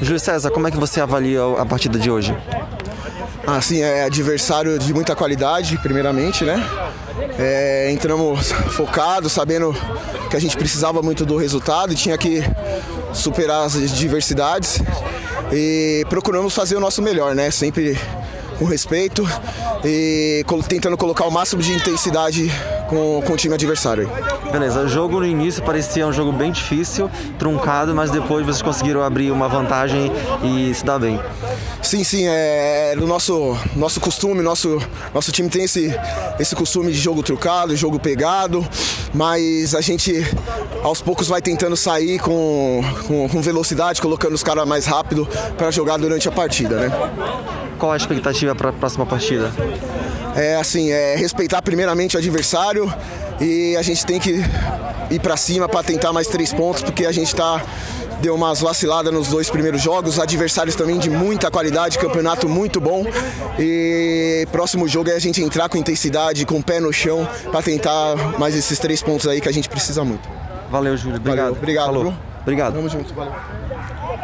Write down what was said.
Júlio César, como é que você avalia a partida de hoje? Assim, é adversário de muita qualidade, primeiramente, né? É, entramos focados, sabendo que a gente precisava muito do resultado e tinha que superar as diversidades e procuramos fazer o nosso melhor, né? Sempre com respeito e tentando colocar o máximo de intensidade com, com o time adversário. Beleza, o jogo no início parecia um jogo bem difícil, truncado, mas depois vocês conseguiram abrir uma vantagem e se dar bem. Sim, sim, é, no nosso, nosso costume, nosso, nosso time tem esse, esse costume de jogo trucado, jogo pegado, mas a gente aos poucos vai tentando sair com, com, com velocidade, colocando os caras mais rápido para jogar durante a partida, né? Qual a expectativa para a próxima partida? É assim, é respeitar primeiramente o adversário e a gente tem que ir para cima para tentar mais três pontos, porque a gente está deu umas vaciladas nos dois primeiros jogos, adversários também de muita qualidade, campeonato muito bom. E próximo jogo é a gente entrar com intensidade, com o pé no chão, para tentar mais esses três pontos aí que a gente precisa muito. Valeu, Júlio. Obrigado. Valeu, obrigado, Falou. Obrigado. Tamo junto, valeu.